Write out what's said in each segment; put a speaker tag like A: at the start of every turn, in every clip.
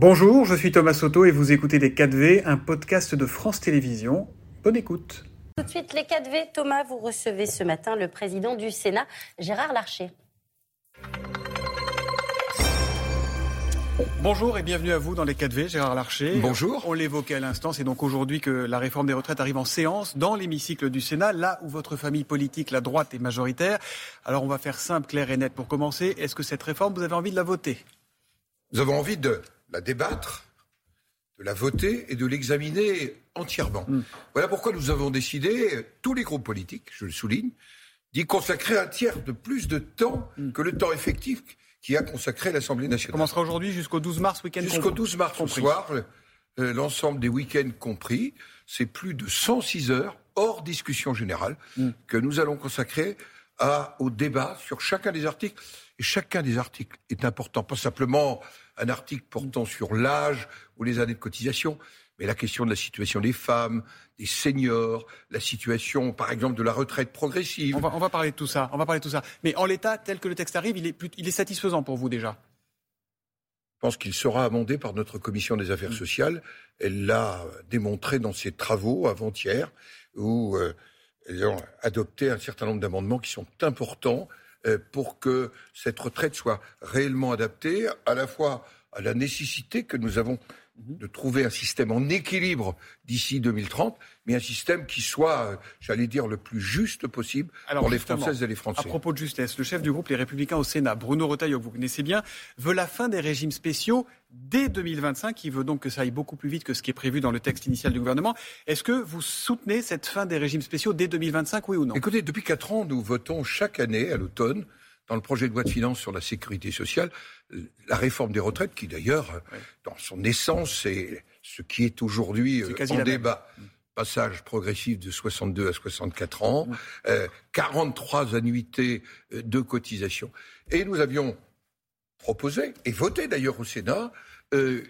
A: Bonjour, je suis Thomas Soto et vous écoutez Les 4V, un podcast de France Télévisions. Bonne écoute.
B: Tout de suite, Les 4V. Thomas, vous recevez ce matin le président du Sénat, Gérard Larcher.
A: Bonjour et bienvenue à vous dans les 4V, Gérard Larcher.
C: Bonjour.
A: On l'évoquait à l'instant, c'est donc aujourd'hui que la réforme des retraites arrive en séance dans l'hémicycle du Sénat, là où votre famille politique, la droite, est majoritaire. Alors on va faire simple, clair et net pour commencer. Est-ce que cette réforme, vous avez envie de la voter?
C: Nous avons envie de la débattre, de la voter et de l'examiner entièrement.
A: Mm.
C: Voilà pourquoi nous avons décidé, tous les groupes politiques, je le souligne, d'y consacrer un tiers de plus de temps
A: Mm.
C: que le temps effectif qui a consacré l'Assemblée
A: Ça
C: nationale.
A: commencera aujourd'hui jusqu'au 12 mars, week-end
C: Jusqu'au
A: compris.
C: 12 mars au soir, euh, l'ensemble des week-ends compris, c'est plus de 106 heures hors discussion générale
A: Mm.
C: que nous allons consacrer à, au débat sur chacun des articles. Et chacun des articles est important, pas simplement un article portant sur l'âge ou les années de cotisation, mais la question de la situation des femmes, des seniors, la situation, par exemple, de la retraite progressive.
A: On va, on va parler de tout ça. On va parler de tout ça. Mais en l'état, tel que le texte arrive, il est, plus- il est satisfaisant pour vous déjà?
C: Je pense qu'il sera amendé par notre commission des affaires sociales. Elle l'a démontré dans ses travaux avant-hier, où euh, elles ont adopté un certain nombre d'amendements qui sont importants euh, pour que cette retraite soit réellement adaptée à la fois à la nécessité que nous avons de trouver un système en équilibre d'ici 2030, mais un système qui soit, euh, j'allais dire, le plus juste possible
A: Alors,
C: pour les Françaises et les
A: À
C: Français.
A: propos de justesse, le chef du groupe Les Républicains au Sénat, Bruno Retailleau, que vous connaissez bien, veut la fin des régimes spéciaux dès 2025. Il veut donc que ça aille beaucoup plus vite que ce qui est prévu dans le texte initial du gouvernement. Est-ce que vous soutenez cette fin des régimes spéciaux dès 2025, oui ou non?
C: Écoutez, depuis quatre ans, nous votons chaque année, à l'automne, dans le projet de loi de finances sur la sécurité sociale, la réforme des retraites, qui d'ailleurs, dans son essence, c'est ce qui est aujourd'hui euh, en
A: la même.
C: débat. Passage progressif de 62 à 64 ans,
A: Mm.
C: euh, 43 annuités euh, de cotisation. Et nous avions proposé, et voté d'ailleurs au Sénat, euh,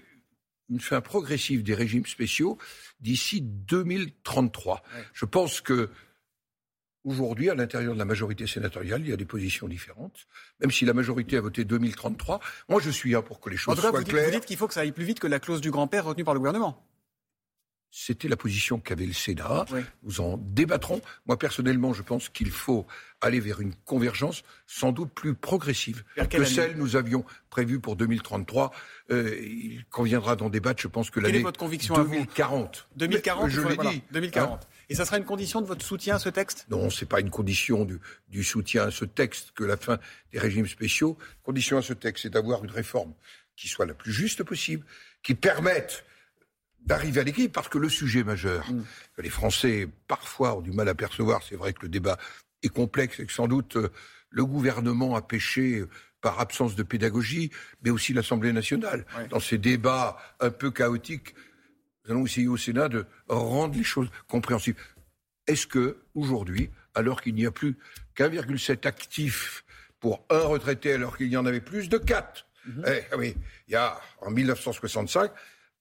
C: une fin progressive des régimes spéciaux d'ici 2033.
A: Ouais.
C: Je pense que Aujourd'hui, à l'intérieur de la majorité sénatoriale, il y a des positions différentes. Même si la majorité a voté 2033, moi je suis là pour que les
A: En
C: choses
A: tout cas,
C: soient
A: vous dites, vous dites qu'il faut que ça aille plus vite que la clause du grand-père retenue par le gouvernement.
C: C'était la position qu'avait le Sénat.
A: Oui.
C: Nous en débattrons. Moi personnellement, je pense qu'il faut aller vers une convergence sans doute plus progressive que celle que nous avions prévue pour 2033. Euh, il conviendra d'en débattre. Je pense que l'année
A: votre conviction à vous
C: 2040.
A: 2040,
C: Mais, je l'ai
A: voilà,
C: dit.
A: 2040.
C: Hein
A: Et ça sera une condition de votre soutien à ce texte?
C: Non, c'est pas une condition du, du soutien à ce texte que la fin des régimes spéciaux. Condition à ce texte, c'est d'avoir une réforme qui soit la plus juste possible, qui permette d'arriver à l'équilibre, parce que le sujet majeur que les Français parfois ont du mal à percevoir, c'est vrai que le débat est complexe et que sans doute euh, le gouvernement a péché euh, par absence de pédagogie, mais aussi l'Assemblée nationale.
A: Ouais.
C: Dans ces débats un peu chaotiques, nous allons essayer au Sénat de rendre les choses compréhensibles. Est-ce que aujourd'hui, alors qu'il n'y a plus qu'1,7 actifs pour un retraité, alors qu'il y en avait plus de 4, eh, oui, il y a en 1965,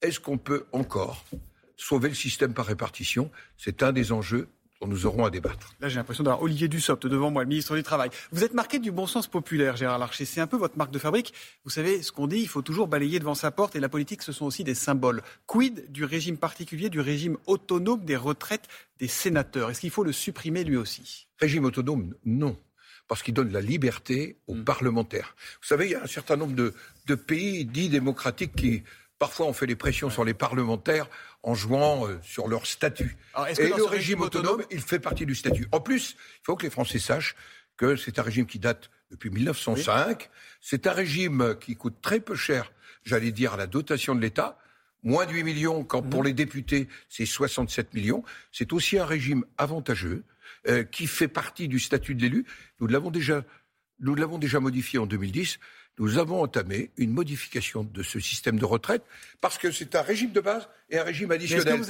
C: est-ce qu'on peut encore sauver le système par répartition? C'est un des enjeux dont nous aurons à débattre.
A: Là, j'ai l'impression d'avoir Olivier Dussopt devant moi, le ministre du Travail. Vous êtes marqué du bon sens populaire, Gérard Larcher. C'est un peu votre marque de fabrique. Vous savez, ce qu'on dit, il faut toujours balayer devant sa porte et la politique, ce sont aussi des symboles. Quid du régime particulier, du régime autonome des retraites des sénateurs? Est-ce qu'il faut le supprimer lui aussi?
C: Régime autonome, non. Parce qu'il donne la liberté aux
A: Mm.
C: parlementaires. Vous savez, il y a un certain nombre de, de pays dits démocratiques qui, parfois, ont fait des pressions sur les parlementaires en jouant euh, sur leur statut.
A: Alors, est-ce que
C: Et le régime autonome, il fait partie du statut. En plus, il faut que les Français sachent que c'est un régime qui date depuis 1905. C'est un régime qui coûte très peu cher, j'allais dire, à la dotation de l'État. Moins de 8 millions, quand
A: Mhm.
C: pour les députés, c'est 67 millions. C'est aussi un régime avantageux euh, qui fait partie du statut de l'élu. Nous l'avons déjà, nous l'avons déjà modifié en 2010. Nous avons entamé une modification de ce système de retraite parce que c'est un régime de base et un régime additionnel.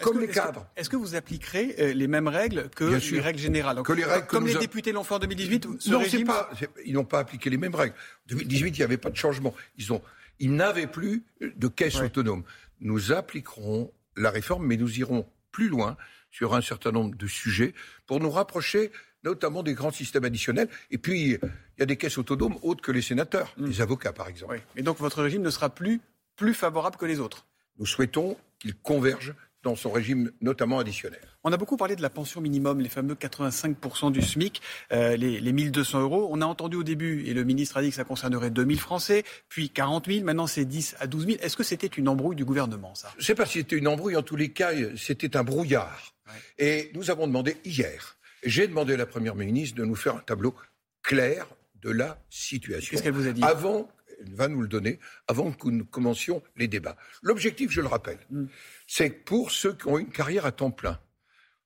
C: comme les cadres.
A: Est-ce que vous appliquerez euh, les mêmes règles que
C: Bien
A: les
C: sûr.
A: règles générales Donc,
C: Que les règles que
A: Comme les
C: a-
A: députés l'ont fait en 2018, ce
C: non,
A: régime...
C: pas, ils n'ont pas appliqué les mêmes règles. En 2018, il n'y avait pas de changement. Ils ont, ils n'avaient plus de caisse
A: Ouais.
C: autonome. Nous appliquerons la réforme, mais nous irons plus loin sur un certain nombre de sujets pour nous rapprocher notamment des grands systèmes additionnels. Et puis, il y a des caisses autonomes autres que les sénateurs, les avocats par exemple.
A: Oui. Et donc votre régime ne sera plus plus favorable que les autres.
C: Nous souhaitons qu'il converge dans son régime notamment additionnel.
A: On a beaucoup parlé de la pension minimum, les fameux 85% du SMIC, euh, les, les 1200 euros. On a entendu au début, et le ministre a dit que ça concernerait 2000 Français, puis 40 000, maintenant c'est 10 à 12 000. Est-ce que c'était une embrouille du gouvernement, ça?
C: Je ne sais pas si c'était une embrouille, en tous les cas, c'était un brouillard. Et nous avons demandé hier, j'ai demandé à la Première ministre de nous faire un tableau clair de la situation.
A: Qu'est-ce qu'elle vous a dit?
C: Avant, elle va nous le donner, avant que nous commencions les débats. L'objectif, je le rappelle, mm. c'est que pour ceux qui ont une carrière à temps plein,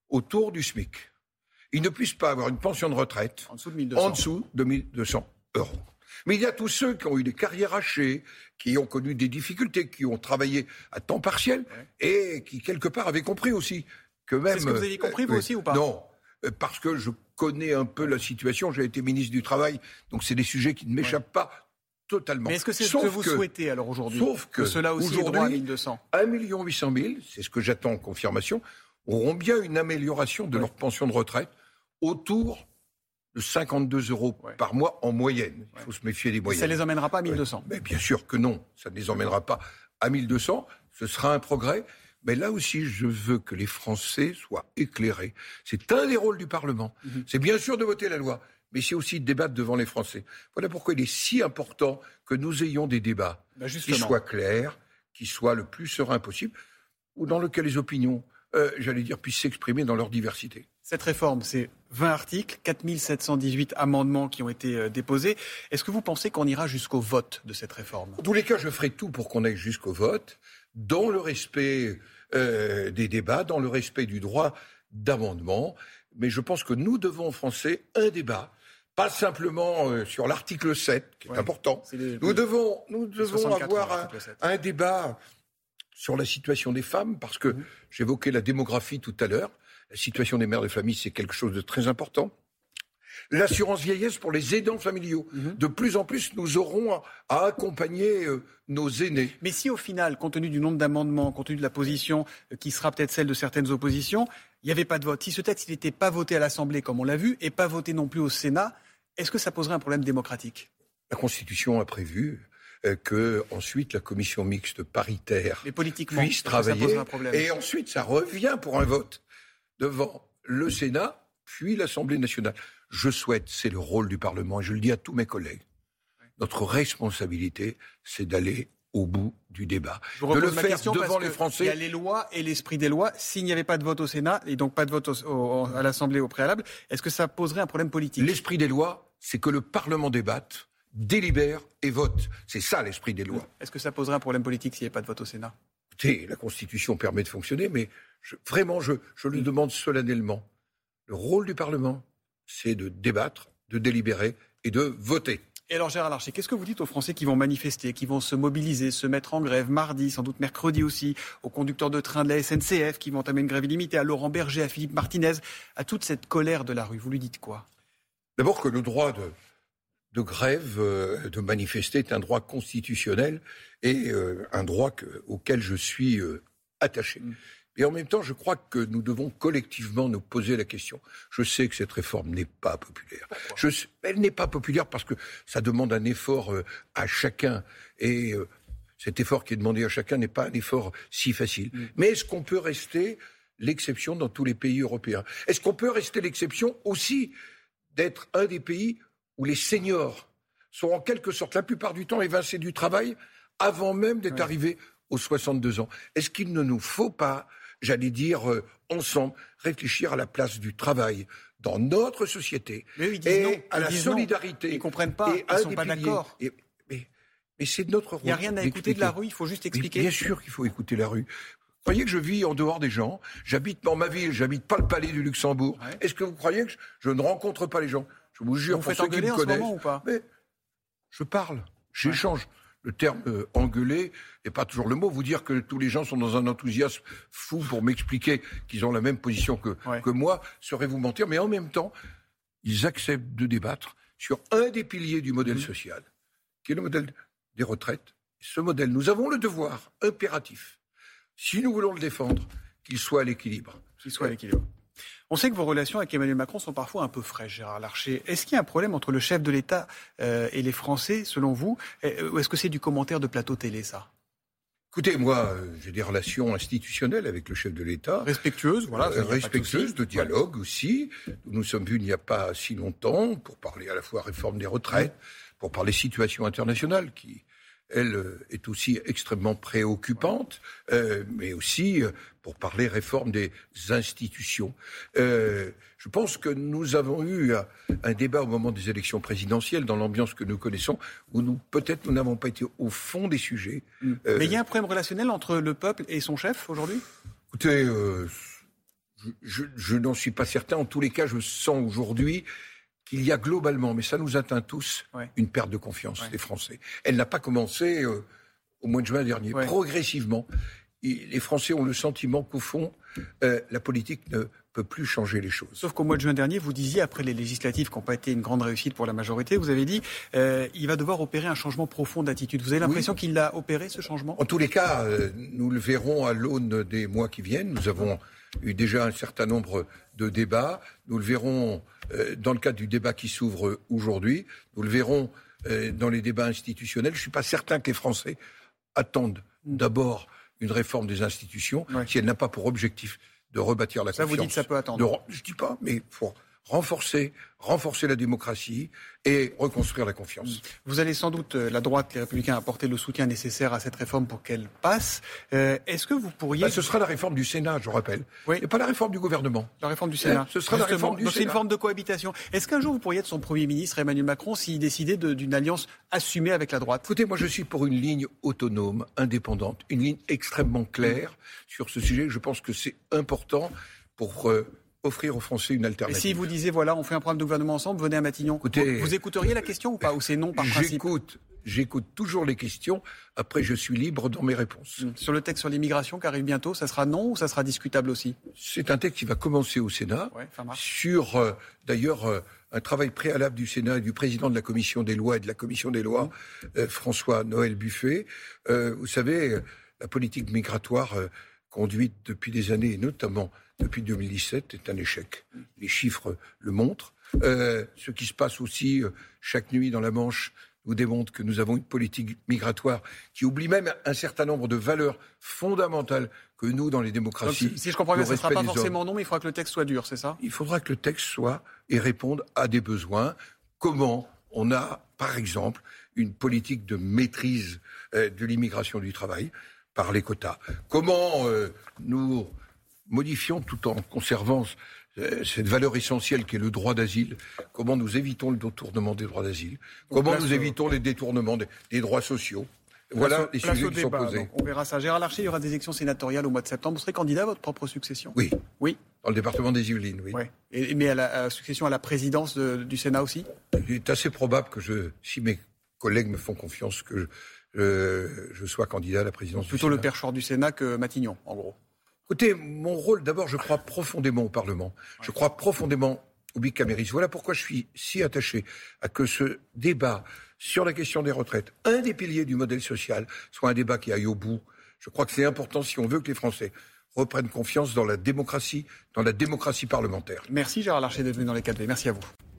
C: autour du SMIC, ils ne puissent pas avoir une pension de retraite
A: en dessous de 1200,
C: en dessous de 1200 euros. Mais il y a tous ceux qui ont eu des carrières hachées, qui ont connu des difficultés, qui ont travaillé à temps partiel et qui, quelque part, avaient compris aussi que même.
A: C'est ce que vous avez compris, vous euh, aussi, ou pas?
C: Non, parce que je connais un peu la situation. J'ai été ministre du Travail, donc c'est des sujets qui ne m'échappent pas totalement.
A: Mais est-ce que c'est ce que vous souhaitez alors aujourd'hui Sauf que, cela aussi est droit à 1200
C: 1 800 000, c'est ce que j'attends en confirmation, auront bien une amélioration de leur pension de retraite autour de 52 euros par mois en moyenne. Il faut se méfier des moyennes.
A: Ça ne les emmènera pas à 1200
C: Mais Bien sûr que non, ça ne les emmènera pas à 1200. Ce sera un progrès. Mais là aussi, je veux que les Français soient éclairés. C'est un des rôles du Parlement. Mhm. C'est bien sûr de voter la loi, mais c'est aussi de débattre devant les Français. Voilà pourquoi il est si important que nous ayons des débats bah, qui soient clairs, qui soient le plus sereins possible, ou dans lesquels les opinions euh, j'allais dire, puissent s'exprimer dans leur diversité.
A: Cette réforme, c'est 20 articles, 4718 amendements qui ont été euh, déposés. Est-ce que vous pensez qu'on ira jusqu'au vote de cette réforme?
C: En tous les cas, je ferai tout pour qu'on aille jusqu'au vote, dans le respect euh, des débats, dans le respect du droit d'amendement. Mais je pense que nous devons, Français, un débat pas simplement sur l'article 7, qui est important. nous devons, nous devons avoir un, débat sur la situation des femmes, parce que mmh. j'évoquais la démographie tout à l'heure. La situation des mères de famille, c'est quelque chose de très important. L'assurance vieillesse pour les aidants familiaux. Mmh. De plus en plus, nous aurons à, accompagner euh, nos aînés.
A: Mais si au final, compte tenu du nombre d'amendements, compte tenu de la position euh, qui sera peut-être celle de certaines oppositions, il n'y avait pas de vote, si ce texte n'était pas voté à l'Assemblée comme on l'a vu, et pas voté non plus au Sénat, est-ce que ça poserait un problème démocratique?
C: La Constitution a prévu euh, que ensuite la commission mixte paritaire puisse travailler. et ensuite, ça revient pour un vote devant le Sénat, puis l'Assemblée nationale. Je souhaite, c'est le rôle du Parlement, et je le dis à tous mes collègues, notre responsabilité, c'est d'aller au bout du débat.
A: de le faire devant les Français. Il y a les lois et l'esprit des lois. S'il n'y avait pas de vote au Sénat et donc pas de vote à l'Assemblée au préalable, est-ce que ça poserait un problème politique?
C: L'esprit des lois, c'est que le Parlement débatte délibère et vote. C'est ça l'esprit des lois.
A: Est-ce que ça poserait un problème politique s'il n'y avait pas de vote au Sénat?
C: Écoutez, la Constitution permet de fonctionner, mais vraiment, je, je le demande solennellement. Le rôle du Parlement, c'est de débattre, de délibérer et de voter.
A: Et alors Gérard Larcher, qu'est-ce que vous dites aux Français qui vont manifester, qui vont se mobiliser, se mettre en grève mardi, sans doute mercredi aussi, aux conducteurs de train de la SNCF qui vont entamer une grève illimitée, à Laurent Berger, à Philippe Martinez, à toute cette colère de la rue Vous lui dites quoi?
C: D'abord que le droit de, de grève, euh, de manifester est un droit constitutionnel et euh, un droit auquel je suis euh, attaché. Mm. Et en même temps, je crois que nous devons collectivement nous poser la question. Je sais que cette réforme n'est pas populaire. Je, elle n'est pas populaire parce que ça demande un effort à chacun. Et cet effort qui est demandé à chacun n'est pas un effort si facile. Mm. Mais est-ce qu'on peut rester l'exception dans tous les pays européens? Est-ce qu'on peut rester l'exception aussi d'être un des pays où les seniors sont en quelque sorte la plupart du temps évincés du travail avant même d'être arrivés aux 62 ans? Est-ce qu'il ne nous faut pas, j'allais dire, euh, ensemble, réfléchir à la place du travail dans notre société
A: et
C: à la solidarité
A: Ils comprennent pas, ils sont pas d'accord.
C: Mais, c'est notre rôle.
A: Il n'y a rien à écouter de la rue, il faut juste expliquer.
C: bien sûr qu'il faut écouter la rue. Vous croyez que je vis en dehors des gens J'habite dans ma ville, j'habite pas le palais du Luxembourg. Est-ce que vous croyez que je ne rencontre pas les gens? Je vous jure,
A: vous pour ceux qui me connaissent. ou pas?
C: mais je parle, j'échange. Le terme euh, engueuler n'est pas toujours le mot. Vous dire que tous les gens sont dans un enthousiasme fou pour m'expliquer qu'ils ont la même position que, que moi serait vous mentir. Mais en même temps, ils acceptent de débattre sur un des piliers du modèle mmh. social, qui est le modèle des retraites. Ce modèle, nous avons le devoir impératif, si nous voulons le défendre, qu'il soit à l'équilibre.
A: Qu'il soit à l'équilibre. On sait que vos relations avec Emmanuel Macron sont parfois un peu fraîches, Gérard Larcher. Est-ce qu'il y a un problème entre le chef de l'État euh, et les Français, selon vous Ou est-ce que c'est du commentaire de plateau télé, ça?
C: Écoutez, moi, euh, j'ai des relations institutionnelles avec le chef de l'État.
A: Respectueuses, voilà.
C: Euh, respectueuses, de dialogue aussi. Nous nous sommes vus il n'y a pas si longtemps pour parler à la fois réforme des retraites, pour parler situation internationale qui, elle, euh, est aussi extrêmement préoccupante, euh, mais aussi euh, pour parler réforme des institutions. Euh, je pense que nous avons eu un, débat au moment des élections présidentielles, dans l'ambiance que nous connaissons, où nous peut-être nous n'avons pas été au fond des sujets.
A: Mm. mais il y a un problème relationnel entre le peuple et son chef aujourd'hui?
C: Écoutez, je, je, je n'en suis pas certain. En tous les cas, je sens aujourd'hui qu'il y a globalement, mais ça nous atteint tous, une perte de confiance des Français. Elle n'a pas commencé euh, au mois de juin dernier. Progressivement, les Français ont le sentiment qu'au fond, euh, la politique ne peut plus changer les choses.
A: Sauf qu'au mois de juin dernier, vous disiez, après les législatives qui n'ont pas été une grande réussite pour la majorité, vous avez dit, euh, il va devoir opérer un changement profond d'attitude. Vous avez l'impression qu'il l'a opéré, ce changement?
C: En tous les cas, nous le verrons à l'aune des mois qui viennent. Nous avons eu déjà un certain nombre de débats. Nous le verrons euh, dans le cadre du débat qui s'ouvre aujourd'hui. Nous le verrons euh, dans les débats institutionnels. Je ne suis pas certain que les Français attendent d'abord une réforme des institutions si elle n'a pas pour objectif de rebâtir la
A: ça
C: confiance.
A: Ça vous dit que ça peut attendre
C: Je ne dis pas, mais pour renforcer, renforcer la démocratie et reconstruire la confiance.
A: Vous allez sans doute, euh, la droite, les Républicains, apporter le soutien nécessaire à cette réforme pour qu'elle passe. Euh, est-ce que vous pourriez...
C: Bah, ce sera la réforme du Sénat, je rappelle, oui. et pas la réforme du gouvernement.
A: La réforme du Sénat.
C: ce sera la réforme du
A: Donc c'est une forme de cohabitation. Est-ce qu'un jour vous pourriez être son Premier ministre, Emmanuel Macron, s'il décidait d'une alliance assumée avec la droite?
C: Écoutez, moi je suis pour une ligne autonome, indépendante, une ligne extrêmement claire sur ce sujet. Je pense que c'est important pour... Euh, offrir aux Français une alternative.
A: Et si vous disiez, voilà, on fait un programme de gouvernement ensemble, venez à Matignon, vous, écouteriez la question ou pas Ou c'est non par principe
C: J'écoute. J'écoute toujours les questions. Après, je suis libre dans mes réponses.
A: Hum. Sur le texte sur l'immigration qui arrive bientôt, ça sera non ou ça sera discutable aussi?
C: C'est un texte qui va commencer au Sénat. sur, euh, d'ailleurs, euh, un travail préalable du Sénat et du président de la Commission des lois et de la Commission des lois, euh, François-Noël Buffet. vous savez, la politique migratoire conduite depuis des années, et notamment depuis 2017 est un échec. Les chiffres le montrent. Euh, ce qui se passe aussi euh, chaque nuit dans la Manche nous démontre que nous avons une politique migratoire qui oublie même un certain nombre de valeurs fondamentales que nous, dans les démocraties.
A: si, je comprends bien, ce ne sera pas forcément non, mais il faudra que le texte soit dur, c'est ça?
C: Il faudra que le texte soit et réponde à des besoins. Comment on a, par exemple, une politique de maîtrise euh, de l'immigration du travail? Par les quotas Comment nous modifions tout en conservant euh, cette valeur essentielle qui est le droit d'asile, comment nous évitons le détournement des droits d'asile, comment nous évitons les détournements des, droits sociaux? Voilà les sujets qui sont posés.
A: on verra ça. Gérard Larcher, il y aura des élections sénatoriales au mois de septembre. Vous serez candidat à votre propre succession?
C: Oui.
A: Oui.
C: Dans le département des Yvelines, oui.
A: Et, mais à la succession à la présidence du Sénat aussi?
C: Il est assez probable que je, si mes collègues me font confiance, que je, je sois candidat à la présidence
A: Plutôt le perchoir du Sénat que Matignon, en gros.
C: Écoutez, mon rôle, d'abord, je crois profondément au Parlement. Je crois profondément au bicamérisme. Voilà pourquoi je suis si attaché à que ce débat sur la question des retraites, un des piliers du modèle social, soit un débat qui aille au bout. Je crois que c'est important si on veut que les Français reprennent confiance dans la démocratie, dans la démocratie parlementaire.
A: Merci Gérard Larcher d'être venu dans les 4V. Merci à vous.